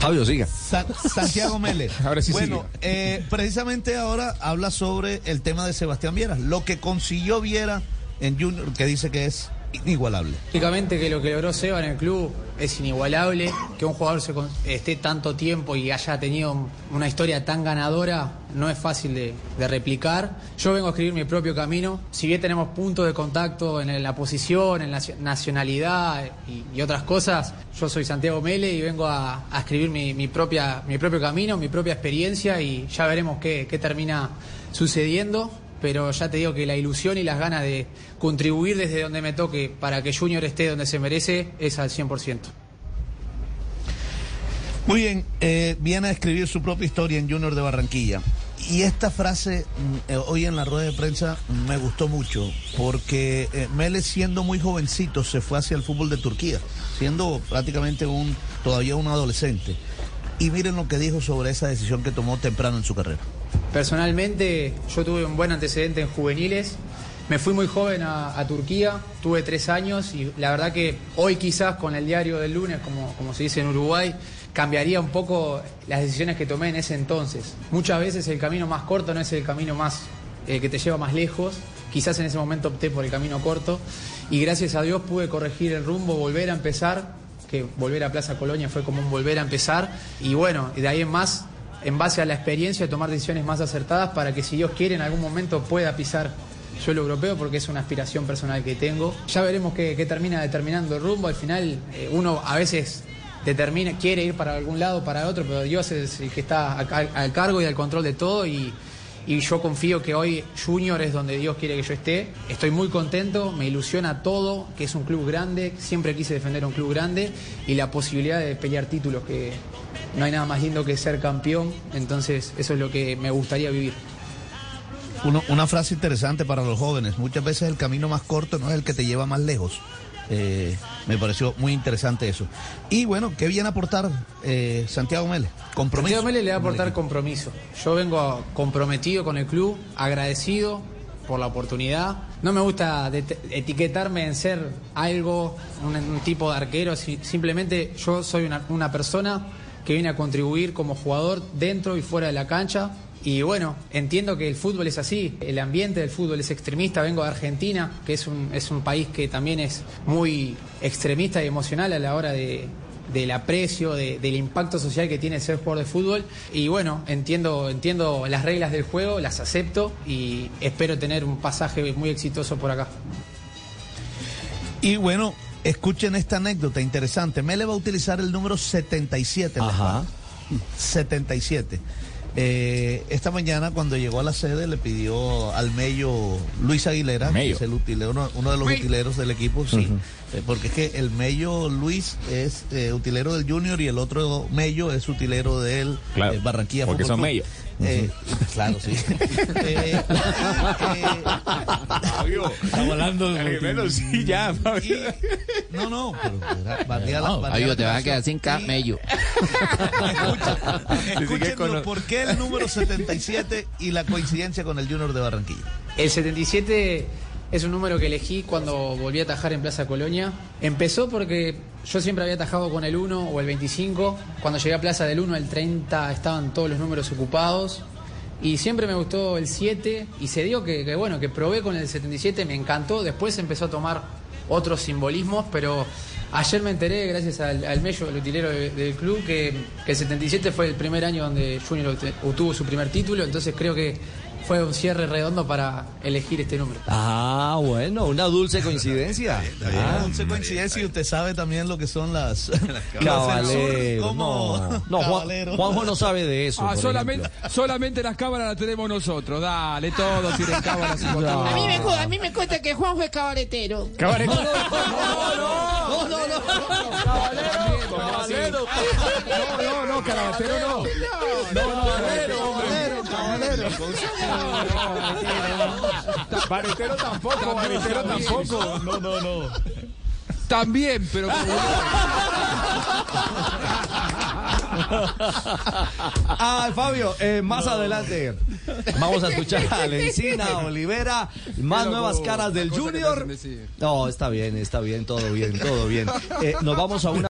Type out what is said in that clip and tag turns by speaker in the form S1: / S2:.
S1: Fabio, siga.
S2: Sa- Santiago.
S1: Ahora sí
S2: Bueno, eh, precisamente ahora habla sobre el tema de Sebastián Viera. Lo que consiguió Viera en Junior, que dice que es inigualable.
S3: Lógicamente que lo que logró Seba en el club es inigualable, que un jugador esté tanto tiempo y haya tenido una historia tan ganadora no es fácil de, replicar. Yo vengo a escribir mi propio camino, si bien tenemos puntos de contacto en la posición, en la nacio- nacionalidad y, otras cosas, yo soy Santiago Mele y vengo a, a escribir mi, mi propia, mi propio camino, mi propia experiencia y ya veremos qué, qué termina sucediendo pero ya te digo que la ilusión y las ganas de contribuir desde donde me toque para que Junior esté donde se merece es al 100%.
S2: Muy bien, eh, viene a escribir su propia historia en Junior de Barranquilla. Y esta frase mm, eh, hoy en la rueda de prensa me gustó mucho porque eh, Mele siendo muy jovencito se fue hacia el fútbol de Turquía, siendo prácticamente un todavía un adolescente. Y miren lo que dijo sobre esa decisión que tomó temprano en su carrera.
S3: Personalmente yo tuve un buen antecedente en juveniles, me fui muy joven a, Turquía, tuve tres años y la verdad que hoy quizás con el diario del lunes, como, como se dice en Uruguay, cambiaría un poco las decisiones que tomé en ese entonces. Muchas veces el camino más corto no es el camino más eh, que te lleva más lejos. Quizás en ese momento opté por el camino corto y gracias a Dios pude corregir el rumbo, volver a empezar, que volver a Plaza Colonia fue como un volver a empezar y bueno, de ahí en más, en base a la experiencia, tomar decisiones más acertadas para que si Dios quiere en algún momento pueda pisar suelo europeo porque es una aspiración personal que tengo. Ya veremos qué, termina determinando el rumbo. Al final eh, uno a veces determina, quiere ir para algún lado, para otro, pero Dios es el que está al, cargo y al control de todo y yo confío que hoy Junior es donde Dios quiere que yo esté. Estoy muy contento, me ilusiona todo, que es un club grande, siempre quise defender un club grande y la posibilidad de pelear títulos, que no hay nada más lindo que ser campeón, entonces eso es lo que me gustaría vivir.
S2: Uno- una frase interesante para los jóvenes. Muchas veces el camino más corto no es el que te lleva más lejos. Eh, me pareció muy interesante eso. Y bueno, ¿qué viene a aportar eh, Santiago Mele? Compromiso.
S3: Santiago Mele le va a aportar compromiso. Yo vengo comprometido con el club, agradecido por la oportunidad. No me gusta etiquetarme en ser algo, un, un tipo de arquero. si- simplemente yo soy una, una persona que viene a contribuir como jugador dentro y fuera de la cancha. Y bueno, entiendo que el fútbol es así, el ambiente del fútbol es extremista, vengo de Argentina, que es un, es un país que también es muy extremista y emocional a la hora de, del aprecio, de- del impacto social que tiene ser jugador de fútbol. Y bueno, entiendo, entiendo las reglas del juego, las acepto y espero tener un pasaje muy exitoso por acá.
S2: Y bueno, escuchen esta anécdota interesante. Mele va a utilizar el número 77. en la
S1: Ajá.
S2: espalda. 77. Eh, esta mañana cuando llegó a la sede le pidió al Mello Luis Aguilera,
S1: Mello.
S2: que es el utilero, uno, uno de los utileros del equipo, sí, eh, porque es que el Mello Luis es eh, utilero del Junior y el otro Mello es utilero del
S1: Claro,
S2: eh, Barranquilla
S1: porque
S2: Fútbol
S1: son
S2: Club.
S1: Mello.
S2: Eh, claro, sí. Eh, eh,
S1: Fabio.
S2: Estamos hablando de-
S1: Menos sí, ya, Fabio.
S2: y- no, no, pero era- batía la-
S4: No,
S2: batía
S4: Fabio,
S2: la
S4: te vas a quedar sin camello.
S2: Escuchen
S1: con
S2: por qué el número 77 y la coincidencia con el Junior de Barranquilla.
S3: El 77 es un número que elegí cuando volví a atajar en Plaza Colonia. Empezó porque yo siempre había atajado con el 1 o el 25. Cuando llegué a Plaza del 1 al 30 estaban todos los números ocupados. Y siempre me gustó el 7 y se dio que, que, bueno, que probé con el 77, me encantó. Después empezó a tomar otros simbolismos, pero ayer me enteré, gracias al, al Mello, el utilero de- del club, que, que el 77 fue el primer año donde Junior obtuvo su primer título. Entonces creo que fue un cierre redondo para elegir este número.
S1: Ah, bueno, una dulce coincidencia.
S2: Ah, once coincidencia y usted sabe también lo que son las...
S1: Caballero,
S2: ¿Cómo?
S1: no, no Juan-. Juanjo no sabe de eso.
S5: Ah, solamente,
S1: ejemplo.
S5: solamente las cámaras las tenemos nosotros. Dale, todos tienen cámaras. y
S1: No.
S6: A mí, me, a mí me cuenta que Juanjo es cabaretero.
S1: Cabaret-
S4: No, no, no.
S5: Caballero. No, no, no, carabatero no.
S1: Baretero tampoco, baretero tampoco. No, no, no.
S5: También, pero como-
S1: Ah, Fabio, eh, más adelante vamos a escuchar a Lencina, Olivera, más
S5: Pero,
S1: nuevas caras del Junior. No, está bien, está bien, todo bien, todo bien. Eh, nos vamos a una